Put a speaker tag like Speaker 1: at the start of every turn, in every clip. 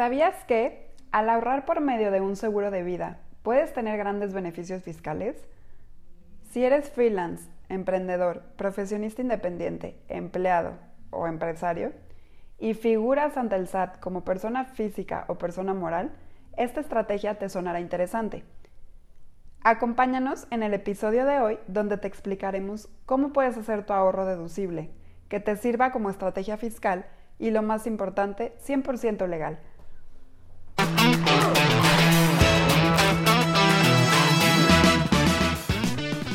Speaker 1: ¿Sabías que al ahorrar por medio de un seguro de vida puedes tener grandes beneficios fiscales? Si eres freelance, emprendedor, profesionista independiente, empleado o empresario y figuras ante el SAT como persona física o persona moral, esta estrategia te sonará interesante. Acompáñanos en el episodio de hoy donde te explicaremos cómo puedes hacer tu ahorro deducible, que te sirva como estrategia fiscal y lo más importante, 100% legal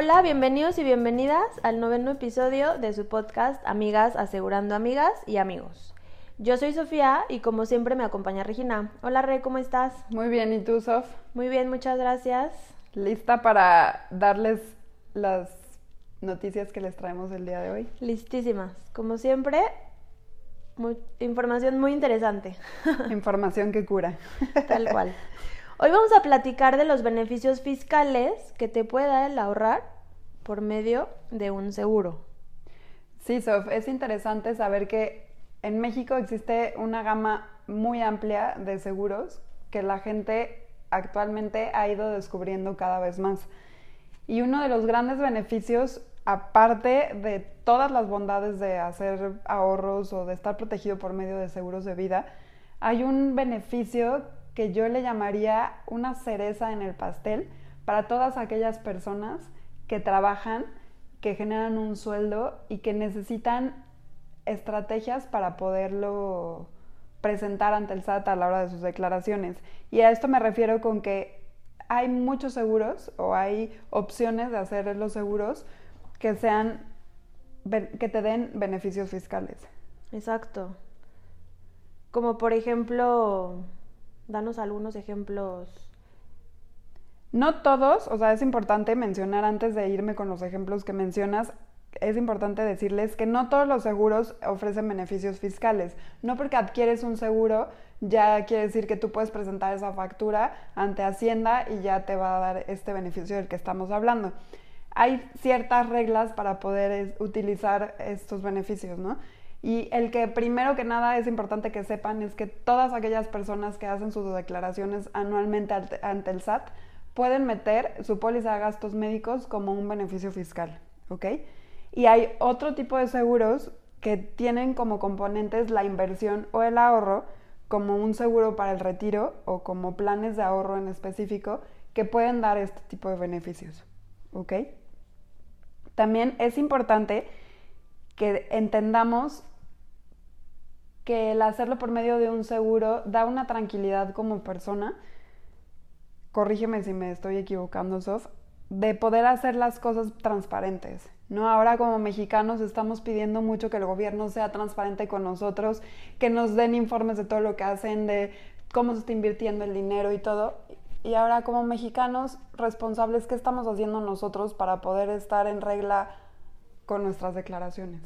Speaker 2: Hola, bienvenidos y bienvenidas al noveno episodio de su podcast Amigas Asegurando Amigas y Amigos. Yo soy Sofía y como siempre me acompaña Regina. Hola Re, ¿cómo estás?
Speaker 1: Muy bien, ¿y tú, Sof?
Speaker 2: Muy bien, muchas gracias.
Speaker 1: ¿Lista para darles las noticias que les traemos el día de hoy?
Speaker 2: Listísimas. Como siempre, información muy interesante.
Speaker 1: Información que cura.
Speaker 2: Tal cual. Hoy vamos a platicar de los beneficios fiscales que te puede dar el ahorrar por medio de un seguro.
Speaker 1: Sí, Sof, es interesante saber que en México existe una gama muy amplia de seguros que la gente actualmente ha ido descubriendo cada vez más. Y uno de los grandes beneficios, aparte de todas las bondades de hacer ahorros o de estar protegido por medio de seguros de vida, hay un beneficio que yo le llamaría una cereza en el pastel para todas aquellas personas que trabajan, que generan un sueldo y que necesitan estrategias para poderlo presentar ante el SAT a la hora de sus declaraciones. Y a esto me refiero con que hay muchos seguros o hay opciones de hacer los seguros que sean que te den beneficios fiscales.
Speaker 2: Exacto. Como por ejemplo, Danos algunos ejemplos.
Speaker 1: No todos, o sea, es importante mencionar antes de irme con los ejemplos que mencionas, es importante decirles que no todos los seguros ofrecen beneficios fiscales. No porque adquieres un seguro ya quiere decir que tú puedes presentar esa factura ante Hacienda y ya te va a dar este beneficio del que estamos hablando. Hay ciertas reglas para poder utilizar estos beneficios, ¿no? Y el que primero que nada es importante que sepan es que todas aquellas personas que hacen sus declaraciones anualmente ante el SAT pueden meter su póliza de gastos médicos como un beneficio fiscal, ¿ok? Y hay otro tipo de seguros que tienen como componentes la inversión o el ahorro, como un seguro para el retiro o como planes de ahorro en específico, que pueden dar este tipo de beneficios, ¿ok? También es importante que entendamos que el hacerlo por medio de un seguro da una tranquilidad como persona, corrígeme si me estoy equivocando, Sof, de poder hacer las cosas transparentes. ¿no? Ahora como mexicanos estamos pidiendo mucho que el gobierno sea transparente con nosotros, que nos den informes de todo lo que hacen, de cómo se está invirtiendo el dinero y todo. Y ahora como mexicanos responsables, ¿qué estamos haciendo nosotros para poder estar en regla con nuestras declaraciones?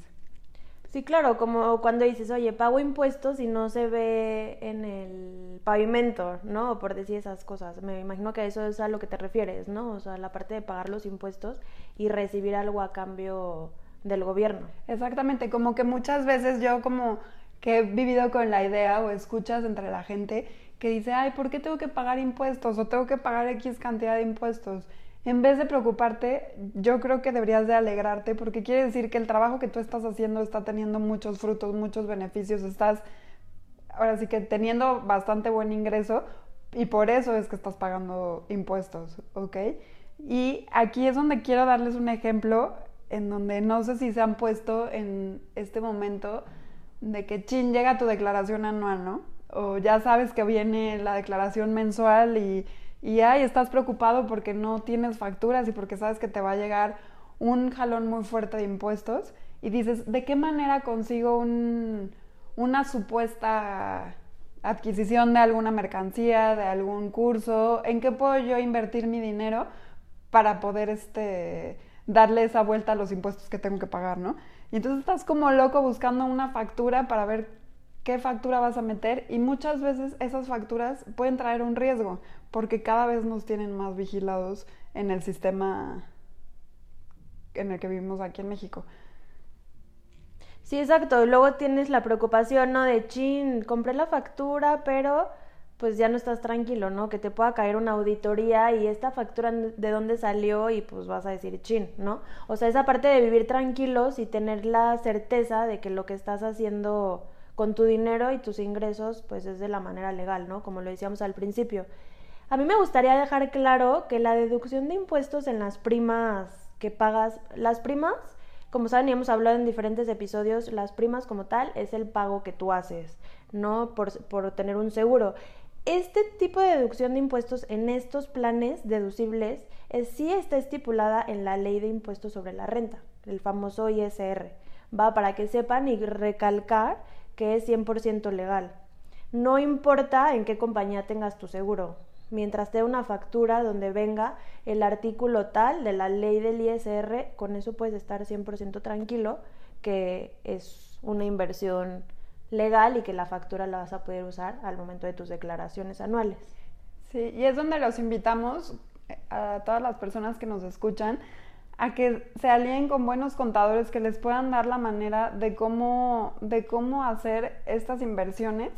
Speaker 2: Sí, claro, como cuando dices, oye, pago impuestos y no se ve en el pavimento, ¿no? Por decir esas cosas. Me imagino que eso es a lo que te refieres, ¿no? O sea, la parte de pagar los impuestos y recibir algo a cambio del gobierno.
Speaker 1: Exactamente, como que muchas veces yo como que he vivido con la idea o escuchas entre la gente que dice, ay, ¿por qué tengo que pagar impuestos? O tengo que pagar X cantidad de impuestos en vez de preocuparte, yo creo que deberías de alegrarte porque quiere decir que el trabajo que tú estás haciendo está teniendo muchos frutos, muchos beneficios, estás ahora sí que teniendo bastante buen ingreso y por eso es que estás pagando impuestos, ¿ok? Y aquí es donde quiero darles un ejemplo en donde no sé si se han puesto en este momento de que chin llega tu declaración anual, ¿no? O ya sabes que viene la declaración mensual y y ahí estás preocupado porque no tienes facturas y porque sabes que te va a llegar un jalón muy fuerte de impuestos y dices, ¿de qué manera consigo una supuesta adquisición de alguna mercancía, de algún curso, ¿en qué puedo yo invertir mi dinero para poder este, darle esa vuelta a los impuestos que tengo que pagar, ¿no? Y entonces estás como loco buscando una factura para ver qué factura vas a meter y muchas veces esas facturas pueden traer un riesgo porque cada vez nos tienen más vigilados en el sistema en el que vivimos aquí en México.
Speaker 2: Sí, exacto. Luego tienes la preocupación, ¿no? De chin, compré la factura, pero pues ya no estás tranquilo, ¿no? Que te pueda caer una auditoría y esta factura de dónde salió y pues vas a decir chin, ¿no? O sea, esa parte de vivir tranquilos y tener la certeza de que lo que estás haciendo con tu dinero y tus ingresos pues es de la manera legal, ¿no? Como lo decíamos al principio. A mí me gustaría dejar claro que la deducción de impuestos en las primas que pagas, las primas como saben y hemos hablado en diferentes episodios, las primas como tal es el pago que tú haces, no por, por tener un seguro. Este tipo de deducción de impuestos en estos planes deducibles es, sí está estipulada en la ley de impuestos sobre la renta, el famoso ISR. Va para que sepan y recalcar que es 100% legal. No importa en qué compañía tengas tu seguro, mientras te una factura donde venga el artículo tal de la ley del ISR, con eso puedes estar 100% tranquilo que es una inversión legal y que la factura la vas a poder usar al momento de tus declaraciones anuales.
Speaker 1: Sí, y es donde los invitamos eh, a todas las personas que nos escuchan a que se alíen con buenos contadores que les puedan dar la manera de cómo, de cómo hacer estas inversiones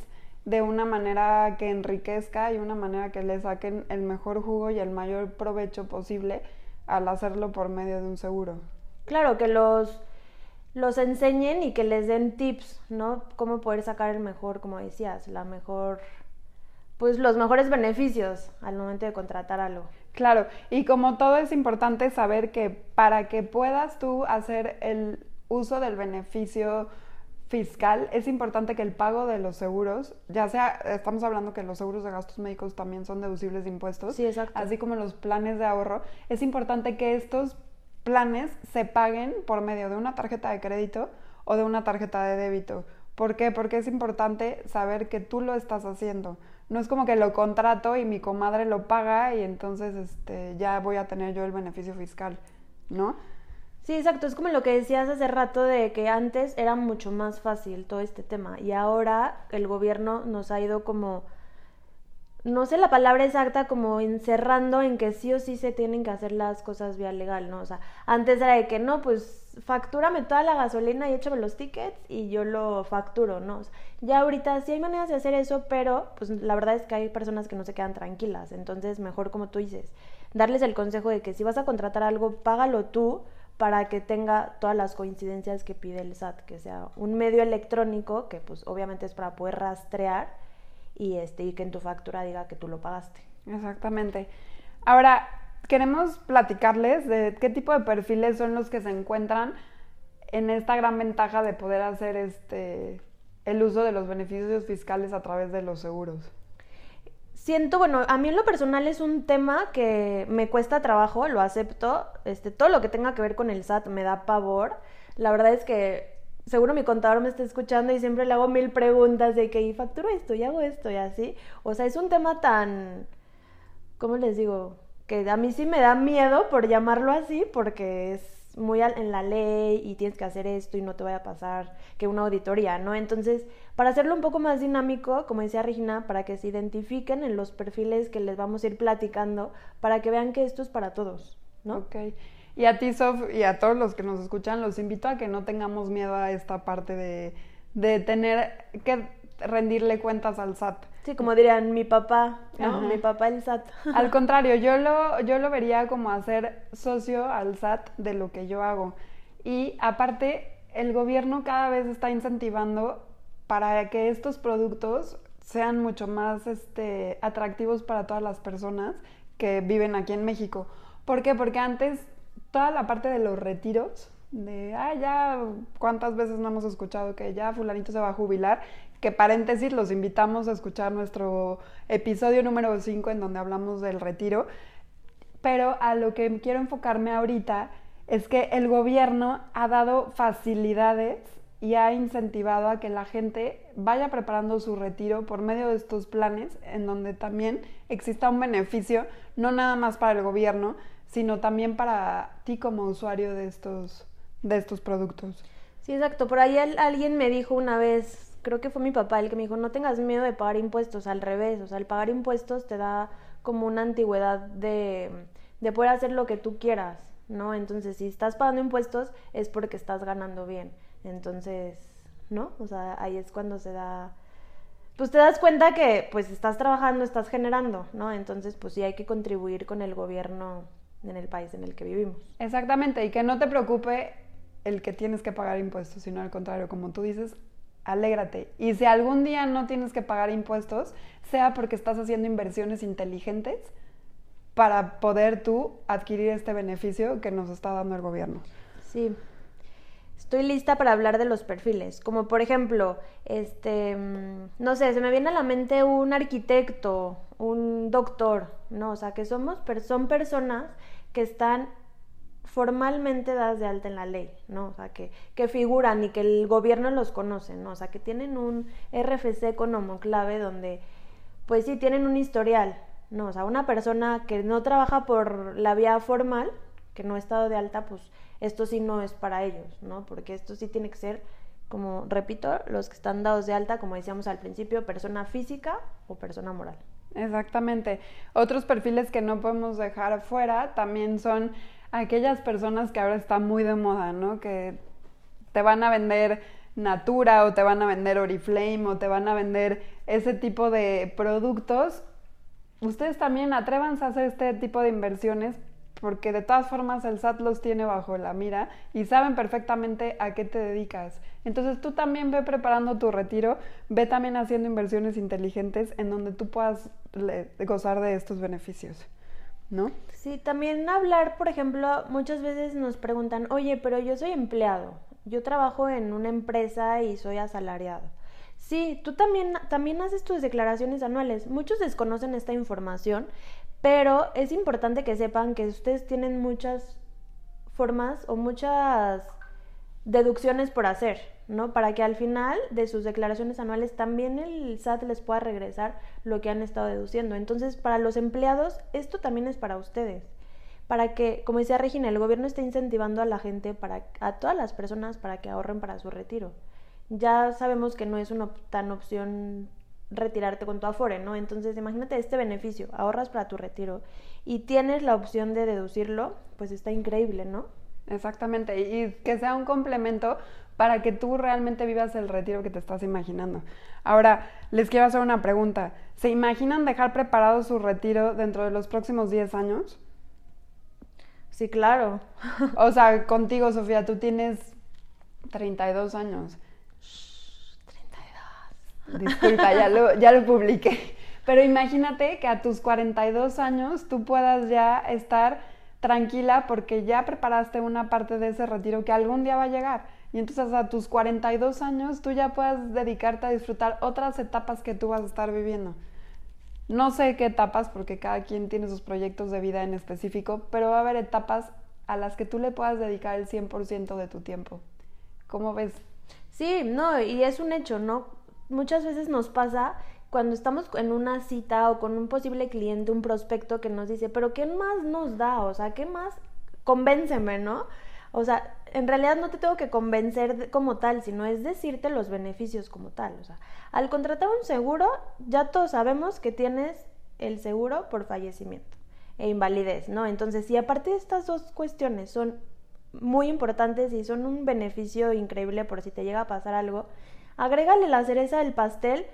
Speaker 1: de una manera que enriquezca y una manera que le saquen el mejor jugo y el mayor provecho posible al hacerlo por medio de un seguro.
Speaker 2: Claro, que los, los enseñen y que les den tips, ¿no? Cómo poder sacar el mejor, como decías, la mejor, pues los mejores beneficios al momento de contratar algo.
Speaker 1: Claro, y como todo es importante saber que para que puedas tú hacer el uso del beneficio fiscal, es importante que el pago de los seguros, ya sea, estamos hablando que los seguros de gastos médicos también son deducibles de impuestos,
Speaker 2: sí, exacto.
Speaker 1: así como los planes de ahorro, es importante que estos planes se paguen por medio de una tarjeta de crédito o de una tarjeta de débito. ¿Por qué? Porque es importante saber que tú lo estás haciendo. No es como que lo contrato y mi comadre lo paga y entonces este, ya voy a tener yo el beneficio fiscal, ¿no?
Speaker 2: Sí, exacto. Es como lo que decías hace rato de que antes era mucho más fácil todo este tema y ahora el gobierno nos ha ido como, no sé la palabra exacta, como encerrando en que sí o sí se tienen que hacer las cosas vía legal, ¿no? O sea, antes era de que no, pues factúrame toda la gasolina y échame los tickets y yo lo facturo, ¿no? ya ahorita sí hay maneras de hacer eso, pero pues la verdad es que hay personas que no se quedan tranquilas. Entonces, mejor como tú dices, darles el consejo de que si vas a contratar algo, págalo tú para que tenga todas las coincidencias que pide el SAT, que sea un medio electrónico, que pues obviamente es para poder rastrear y, este, y que en tu factura diga que tú lo pagaste.
Speaker 1: Exactamente. Ahora, queremos platicarles de qué tipo de perfiles son los que se encuentran en esta gran ventaja de poder hacer este el uso de los beneficios fiscales a través de los seguros
Speaker 2: siento, bueno, a mí en lo personal es un tema que me cuesta trabajo, lo acepto. Este, todo lo que tenga que ver con el SAT me da pavor. La verdad es que seguro mi contador me está escuchando y siempre le hago mil preguntas de que y facturo esto y hago esto y así. O sea, es un tema tan, ¿cómo les digo? Que a mí sí me da miedo por llamarlo así porque es muy en la ley y tienes que hacer esto y no te vaya a pasar que una auditoría, ¿no? Entonces, para hacerlo un poco más dinámico, como decía Regina, para que se identifiquen en los perfiles que les vamos a ir platicando, para que vean que esto es para todos, ¿no?
Speaker 1: Ok. Y a ti, Sof, y a todos los que nos escuchan, los invito a que no tengamos miedo a esta parte de, de tener que rendirle cuentas al SAT.
Speaker 2: Sí, como dirían mi papá, ¿no? Mi papá el SAT.
Speaker 1: Al contrario, yo lo, yo lo vería como hacer socio al SAT de lo que yo hago. Y aparte, el gobierno cada vez está incentivando para que estos productos sean mucho más este, atractivos para todas las personas que viven aquí en México. ¿Por qué? Porque antes toda la parte de los retiros, de, ah, ya, ¿cuántas veces no hemos escuchado que ya fulanito se va a jubilar? que paréntesis, los invitamos a escuchar nuestro episodio número 5 en donde hablamos del retiro. Pero a lo que quiero enfocarme ahorita es que el gobierno ha dado facilidades y ha incentivado a que la gente vaya preparando su retiro por medio de estos planes en donde también exista un beneficio, no nada más para el gobierno, sino también para ti como usuario de estos, de estos productos.
Speaker 2: Sí, exacto. Por ahí alguien me dijo una vez, creo que fue mi papá el que me dijo, no tengas miedo de pagar impuestos, al revés, o sea, el pagar impuestos te da como una antigüedad de, de poder hacer lo que tú quieras, ¿no? Entonces, si estás pagando impuestos es porque estás ganando bien. Entonces, ¿no? O sea, ahí es cuando se da pues te das cuenta que pues estás trabajando, estás generando, ¿no? Entonces, pues sí hay que contribuir con el gobierno en el país en el que vivimos.
Speaker 1: Exactamente, y que no te preocupe el que tienes que pagar impuestos, sino al contrario, como tú dices, alégrate. Y si algún día no tienes que pagar impuestos, sea porque estás haciendo inversiones inteligentes para poder tú adquirir este beneficio que nos está dando el gobierno.
Speaker 2: Sí. Estoy lista para hablar de los perfiles, como por ejemplo, este, mm, no sé, se me viene a la mente un arquitecto, un doctor, ¿no? O sea, que somos, son personas que están formalmente dadas de alta en la ley, ¿no? O sea, que, que figuran y que el gobierno los conoce, ¿no? O sea, que tienen un RFC como clave donde, pues sí, tienen un historial, ¿no? O sea, una persona que no trabaja por la vía formal, que no ha estado de alta, pues esto sí no es para ellos, ¿no? Porque esto sí tiene que ser, como repito, los que están dados de alta, como decíamos al principio, persona física o persona moral.
Speaker 1: Exactamente. Otros perfiles que no podemos dejar afuera también son aquellas personas que ahora están muy de moda, ¿no? Que te van a vender Natura o te van a vender Oriflame o te van a vender ese tipo de productos. Ustedes también atrévanse a hacer este tipo de inversiones porque de todas formas el SAT los tiene bajo la mira y saben perfectamente a qué te dedicas. Entonces tú también ve preparando tu retiro, ve también haciendo inversiones inteligentes en donde tú puedas gozar de estos beneficios. ¿No?
Speaker 2: Sí, también hablar, por ejemplo, muchas veces nos preguntan, oye, pero yo soy empleado, yo trabajo en una empresa y soy asalariado. Sí, tú también, también haces tus declaraciones anuales. Muchos desconocen esta información, pero es importante que sepan que ustedes tienen muchas formas o muchas deducciones por hacer, ¿no? Para que al final de sus declaraciones anuales también el SAT les pueda regresar lo que han estado deduciendo. Entonces, para los empleados, esto también es para ustedes. Para que, como decía Regina, el gobierno está incentivando a la gente, para, a todas las personas, para que ahorren para su retiro. Ya sabemos que no es una tan opción retirarte con tu Afore, ¿no? Entonces, imagínate este beneficio, ahorras para tu retiro y tienes la opción de deducirlo, pues está increíble, ¿no?
Speaker 1: Exactamente, y que sea un complemento para que tú realmente vivas el retiro que te estás imaginando. Ahora, les quiero hacer una pregunta. ¿Se imaginan dejar preparado su retiro dentro de los próximos 10 años?
Speaker 2: Sí, claro.
Speaker 1: o sea, contigo, Sofía, tú tienes 32 años. Disculpa, ya lo, ya lo publiqué. Pero imagínate que a tus 42 años tú puedas ya estar tranquila porque ya preparaste una parte de ese retiro que algún día va a llegar. Y entonces a tus 42 años tú ya puedas dedicarte a disfrutar otras etapas que tú vas a estar viviendo. No sé qué etapas porque cada quien tiene sus proyectos de vida en específico, pero va a haber etapas a las que tú le puedas dedicar el 100% de tu tiempo. ¿Cómo ves?
Speaker 2: Sí, no, y es un hecho, ¿no? Muchas veces nos pasa cuando estamos en una cita o con un posible cliente, un prospecto que nos dice, pero ¿qué más nos da? O sea, ¿qué más? Convénceme, ¿no? O sea, en realidad no te tengo que convencer como tal, sino es decirte los beneficios como tal. O sea, al contratar un seguro, ya todos sabemos que tienes el seguro por fallecimiento e invalidez, ¿no? Entonces, si aparte de estas dos cuestiones son muy importantes y son un beneficio increíble por si te llega a pasar algo, Agrégale la cereza del pastel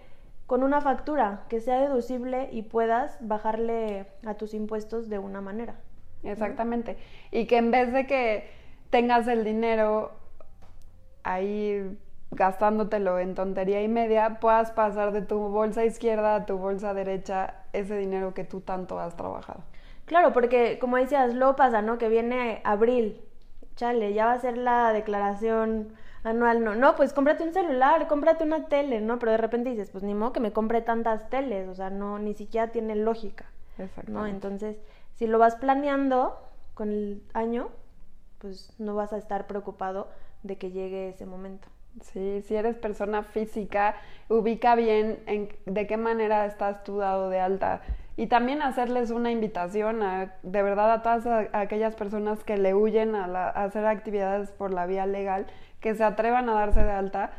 Speaker 2: con una factura que sea deducible y puedas bajarle a tus impuestos de una manera.
Speaker 1: Exactamente. Y que en vez de que tengas el dinero ahí gastándotelo en tontería y media, puedas pasar de tu bolsa izquierda a tu bolsa derecha ese dinero que tú tanto has trabajado.
Speaker 2: Claro, porque como decías, luego pasa, ¿no? Que viene abril, chale, ya va a ser la declaración anual, no, no, pues cómprate un celular, cómprate una tele, ¿no? Pero de repente dices, pues ni modo que me compre tantas teles, o sea, no, ni siquiera tiene lógica, ¿no? Entonces, si lo vas planeando con el año, pues no vas a estar preocupado de que llegue ese momento.
Speaker 1: Sí, si eres persona física, ubica bien en de qué manera estás tú dado de alta. Y también hacerles una invitación a, de verdad, a todas aquellas personas que le huyen a, hacer actividades por la vía legal, que se atrevan a darse de alta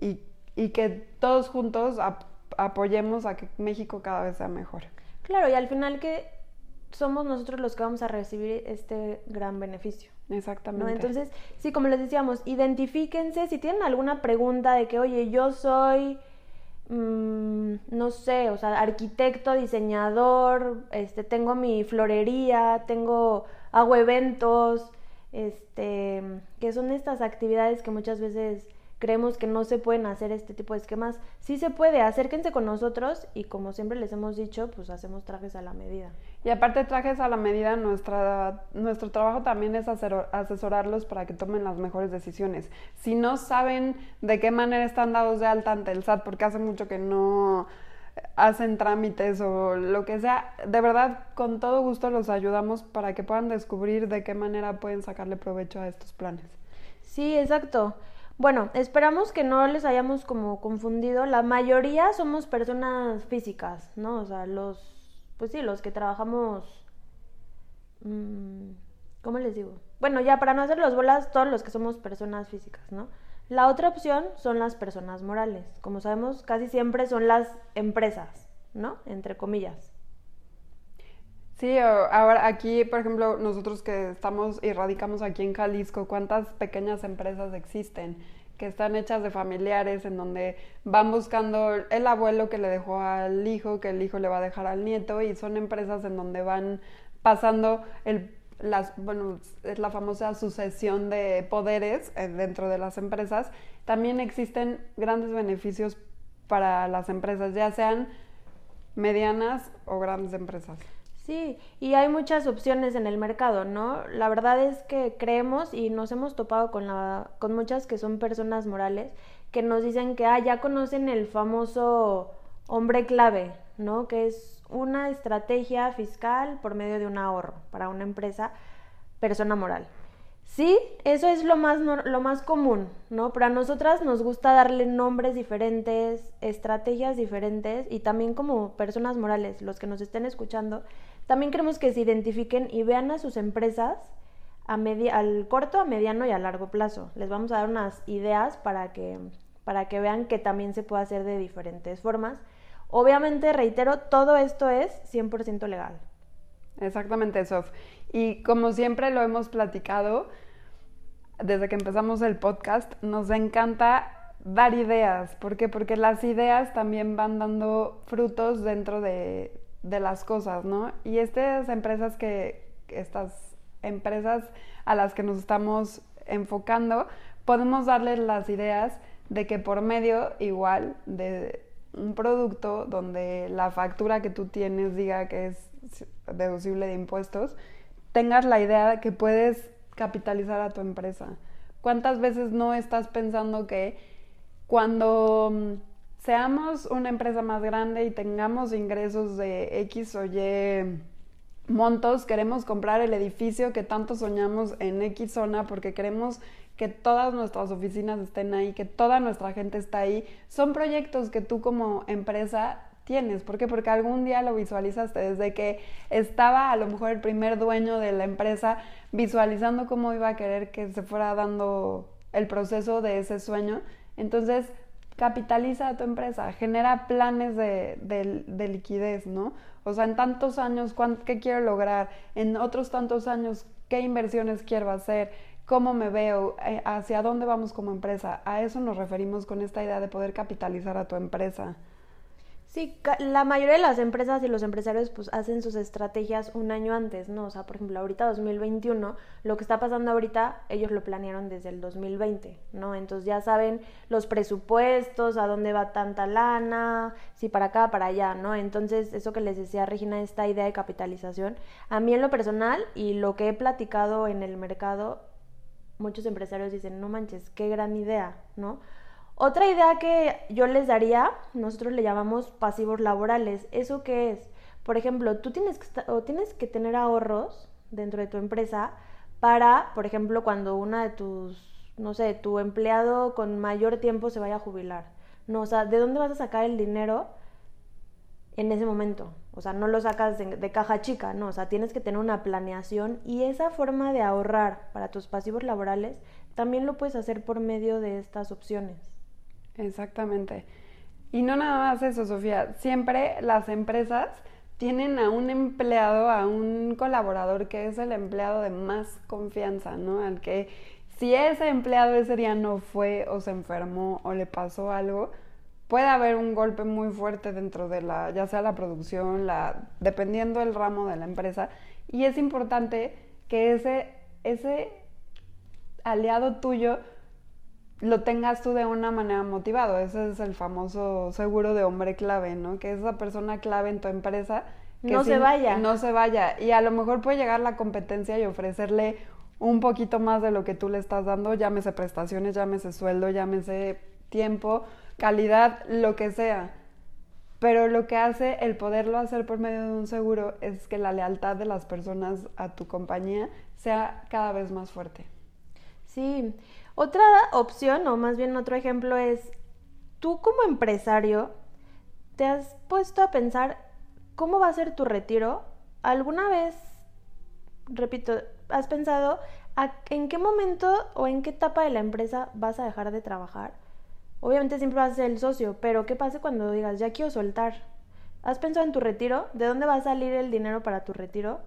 Speaker 1: y, y que todos juntos apoyemos a que México cada vez sea mejor.
Speaker 2: Claro, y al final que somos nosotros los que vamos a recibir este gran beneficio.
Speaker 1: Exactamente.
Speaker 2: Entonces, sí, como les decíamos, identifíquense si tienen alguna pregunta de que, oye, yo soy, mm, no sé, o sea, arquitecto, diseñador, este, tengo mi florería, tengo, hago eventos, este, que son estas actividades que muchas veces creemos que no se pueden hacer este tipo de esquemas. Sí se puede, acérquense con nosotros y como siempre les hemos dicho, pues hacemos trajes a la medida.
Speaker 1: Y aparte trajes a la medida, nuestra, nuestro trabajo también es asesorarlos para que tomen las mejores decisiones. Si no saben de qué manera están dados de alta ante el SAT, porque hace mucho que no hacen trámites o lo que sea, de verdad con todo gusto los ayudamos para que puedan descubrir de qué manera pueden sacarle provecho a estos planes.
Speaker 2: Sí, exacto. Bueno, esperamos que no les hayamos como confundido. La mayoría somos personas físicas, ¿no? O sea, los, pues sí, los que trabajamos, mmm, ¿cómo les digo? Bueno, ya para no hacer los bolas, todos los que somos personas físicas, ¿no? La otra opción son las personas morales. Como sabemos, casi siempre son las empresas, ¿no? Entre comillas.
Speaker 1: Sí, ahora aquí, por ejemplo, nosotros que estamos y radicamos aquí en Jalisco, ¿cuántas pequeñas empresas existen? que están hechas de familiares, en donde van buscando el abuelo que le dejó al hijo, que el hijo le va a dejar al nieto, y son empresas en donde van pasando el, las, bueno, es la famosa sucesión de poderes eh, dentro de las empresas. También existen grandes beneficios para las empresas, ya sean medianas o grandes empresas.
Speaker 2: Sí, y hay muchas opciones en el mercado, ¿no? La verdad es que creemos y nos hemos topado con, la, con muchas que son personas morales que nos dicen que ah, ya conocen el famoso hombre clave, ¿no? Que es una estrategia fiscal por medio de un ahorro para una empresa, persona moral. Sí, eso es lo más, lo más común, ¿no? Pero a nosotras nos gusta darle nombres diferentes, estrategias diferentes y también como personas morales, los que nos estén escuchando, también queremos que se identifiquen y vean a sus empresas a al corto, a mediano y a largo plazo. Les vamos a dar unas ideas para que, para que vean que también se puede hacer de diferentes formas. Obviamente, reitero, todo esto es 100% legal.
Speaker 1: Exactamente, Sof. Y como siempre lo hemos platicado, desde que empezamos el podcast, nos encanta dar ideas. ¿Por qué? Porque las ideas también van dando frutos dentro de, de las cosas, ¿no? Y estas empresas que, estas empresas a las que nos estamos enfocando, podemos darles las ideas de que por medio igual de un producto donde la factura que tú tienes diga que es deducible de impuestos, tengas la idea de que puedes capitalizar a tu empresa. ¿Cuántas veces no estás pensando que cuando seamos una empresa más grande y tengamos ingresos de X o Y montos, queremos comprar el edificio que tanto soñamos en X zona porque queremos que todas nuestras oficinas estén ahí, que toda nuestra gente está ahí. Son proyectos que tú como empresa tienes. ¿Por qué? Porque algún día lo visualizaste desde que estaba a lo mejor el primer dueño de la empresa visualizando cómo iba a querer que se fuera dando el proceso de ese sueño. Entonces, capitaliza a tu empresa, genera planes de, liquidez, ¿no? O sea, en tantos años, ¿qué quiero lograr? En otros tantos años, ¿qué inversiones quiero hacer? ¿Cómo me veo? Eh, ¿Hacia dónde vamos como empresa? A eso nos referimos con esta idea de poder capitalizar a tu empresa.
Speaker 2: Sí, la mayoría de las empresas y los empresarios pues hacen sus estrategias un año antes, ¿no? O sea, por ejemplo, ahorita 2021, lo que está pasando ahorita, ellos lo planearon desde el 2020, ¿no? Entonces ya saben los presupuestos, a dónde va tanta lana, si para acá, para allá, ¿no? Entonces, eso que les decía Regina, esta idea de capitalización, a mí en lo personal y lo que he platicado en el mercado, muchos empresarios dicen, no manches, qué gran idea, ¿no? Otra idea que yo les daría, nosotros le llamamos pasivos laborales. ¿Eso qué es? Por ejemplo, tú tienes que, o tienes que tener ahorros dentro de tu empresa para, por ejemplo, cuando una de tus no sé, tu empleado con mayor tiempo se vaya a jubilar. No, o sea, ¿de dónde vas a sacar el dinero en ese momento? O sea, no lo sacas de, caja chica, no, o sea, tienes que tener una planeación y esa forma de ahorrar para tus pasivos laborales también lo puedes hacer por medio de estas opciones.
Speaker 1: Exactamente. Y no nada más eso, Sofía, siempre las empresas tienen a un empleado, a un colaborador que es el empleado de más confianza, ¿no? Al que si ese empleado ese día no fue o se enfermó o le pasó algo, puede haber un golpe muy fuerte dentro de la, ya sea la producción, la, dependiendo del ramo de la empresa. Y es importante que ese, ese aliado tuyo lo tengas tú de una manera motivado. Ese es el famoso seguro de hombre clave, ¿no? Que esa persona clave en tu empresa que
Speaker 2: no se vaya.
Speaker 1: No se vaya. Y a lo mejor puede llegar la competencia y ofrecerle un poquito más de lo que tú le estás dando, llámese prestaciones, llámese sueldo, llámese tiempo, calidad, lo que sea. Pero lo que hace el poderlo hacer por medio de un seguro es que la lealtad de las personas a tu compañía sea cada vez más fuerte.
Speaker 2: Sí, otra opción, o más bien otro ejemplo es, tú como empresario, ¿te has puesto a pensar cómo va a ser tu retiro? ¿Alguna vez, repito, has pensado en qué momento o en qué etapa de la empresa vas a dejar de trabajar? Obviamente siempre vas a ser el socio, pero ¿qué pasa cuando digas, ya quiero soltar? ¿Has pensado en tu retiro? ¿De dónde va a salir el dinero para tu retiro?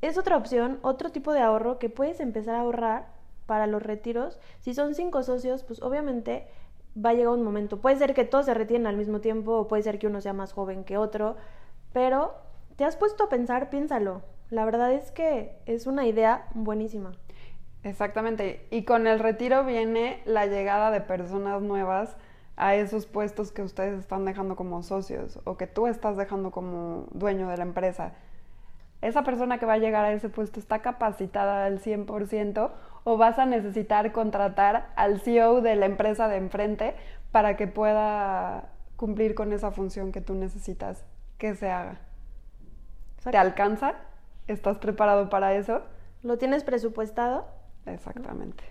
Speaker 2: Es otra opción, otro tipo de ahorro que puedes empezar a ahorrar para los retiros. Si son cinco socios, pues obviamente va a llegar un momento. Puede ser que todos se retiren al mismo tiempo o puede ser que uno sea más joven que otro, pero te has puesto a pensar, piénsalo. La verdad es que es una idea buenísima.
Speaker 1: Exactamente. Y con el retiro viene la llegada de personas nuevas a esos puestos que ustedes están dejando como socios o que tú estás dejando como dueño de la empresa. Esa persona que va a llegar a ese puesto está capacitada al 100% o vas a necesitar contratar al CEO de la empresa de enfrente para que pueda cumplir con esa función que tú necesitas que se haga. ¿Te alcanza? ¿Estás preparado para eso?
Speaker 2: ¿Lo tienes presupuestado?
Speaker 1: Exactamente.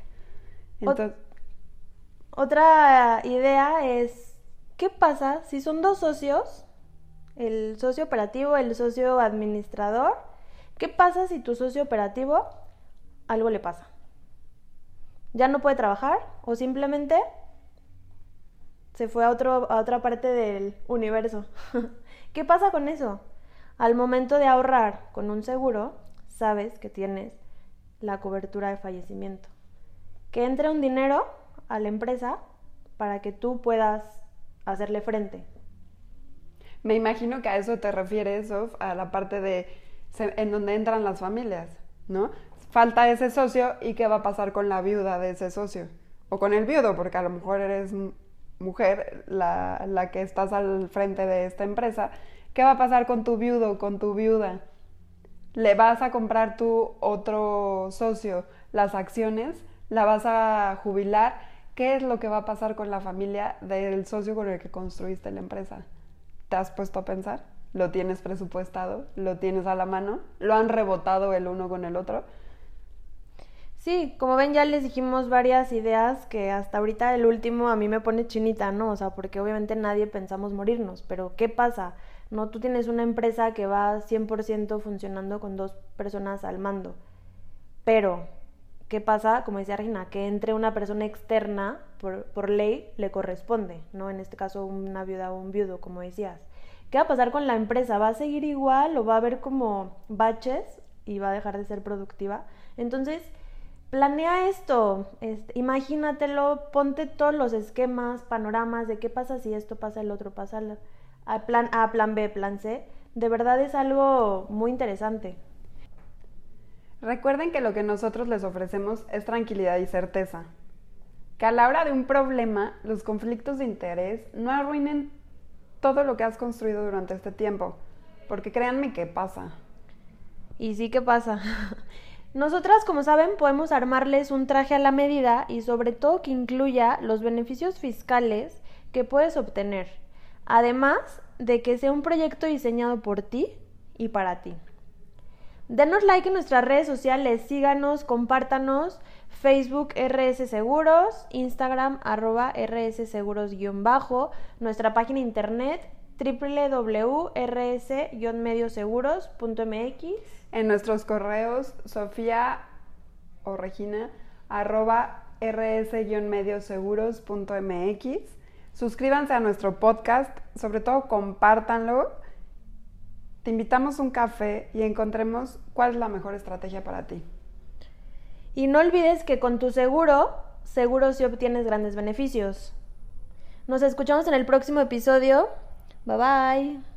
Speaker 2: otra idea es, ¿qué pasa si son dos socios? El socio operativo, el socio administrador. ¿Qué pasa si tu socio operativo algo le pasa? ¿Ya no puede trabajar? ¿O simplemente se fue a, otro, a otra parte del universo? ¿Qué pasa con eso? Al momento de ahorrar con un seguro, sabes que tienes la cobertura de fallecimiento. Que entre un dinero a la empresa para que tú puedas hacerle frente.
Speaker 1: Me imagino que a eso te refieres, Sof, a la parte de en donde entran las familias, ¿no? Falta ese socio y qué va a pasar con la viuda de ese socio. O con el viudo, porque a lo mejor eres mujer la, la que estás al frente de esta empresa. ¿Qué va a pasar con tu viudo, con tu viuda? Le vas a comprar tu otro socio las acciones, la vas a jubilar, ¿qué es lo que va a pasar con la familia del socio con el que construiste la empresa? ¿Te has puesto a pensar? ¿Lo tienes presupuestado? ¿Lo tienes a la mano? ¿Lo han rebotado el uno con el otro?
Speaker 2: Sí, como ven ya les dijimos varias ideas que hasta ahorita el último a mí me pone chinita, ¿no? O sea, porque obviamente nadie pensamos morirnos, pero ¿qué pasa? ¿No? Tú tienes una empresa que va 100% funcionando con dos personas al mando. Pero, ¿qué pasa? Como decía Regina, que entre una persona externa, por, por ley, le corresponde, ¿no? En este caso, una viuda o un viudo, como decías. ¿Qué va a pasar con la empresa? ¿Va a seguir igual o va a haber como baches y va a dejar de ser productiva? Entonces, planea esto, este, imagínatelo, ponte todos los esquemas, panoramas de qué pasa si esto pasa, el otro pasa a plan A, plan B, plan C, de verdad es algo muy interesante.
Speaker 1: Recuerden que lo que nosotros les ofrecemos es tranquilidad y certeza. Que a la hora de un problema, los conflictos de interés no arruinen todo lo que has construido durante este tiempo. Porque créanme que pasa.
Speaker 2: Y sí que pasa. Nosotras, como saben, podemos armarles un traje a la medida y sobre todo que incluya los beneficios fiscales que puedes obtener Además de que sea un proyecto diseñado por ti y para ti. Denos like en nuestras redes sociales, síganos, compártanos. Facebook RS Seguros, Instagram arroba RS Seguros-bajo, nuestra página internet www.rs-medioseguros.mx.
Speaker 1: En nuestros correos, Sofía o Regina arroba rs-medioseguros.mx. Suscríbanse a nuestro podcast, sobre todo compártanlo. Te invitamos un café y encontremos cuál es la mejor estrategia para ti.
Speaker 2: Y no olvides que con tu seguro, seguro si obtienes grandes beneficios. Nos escuchamos en el próximo episodio. Bye bye.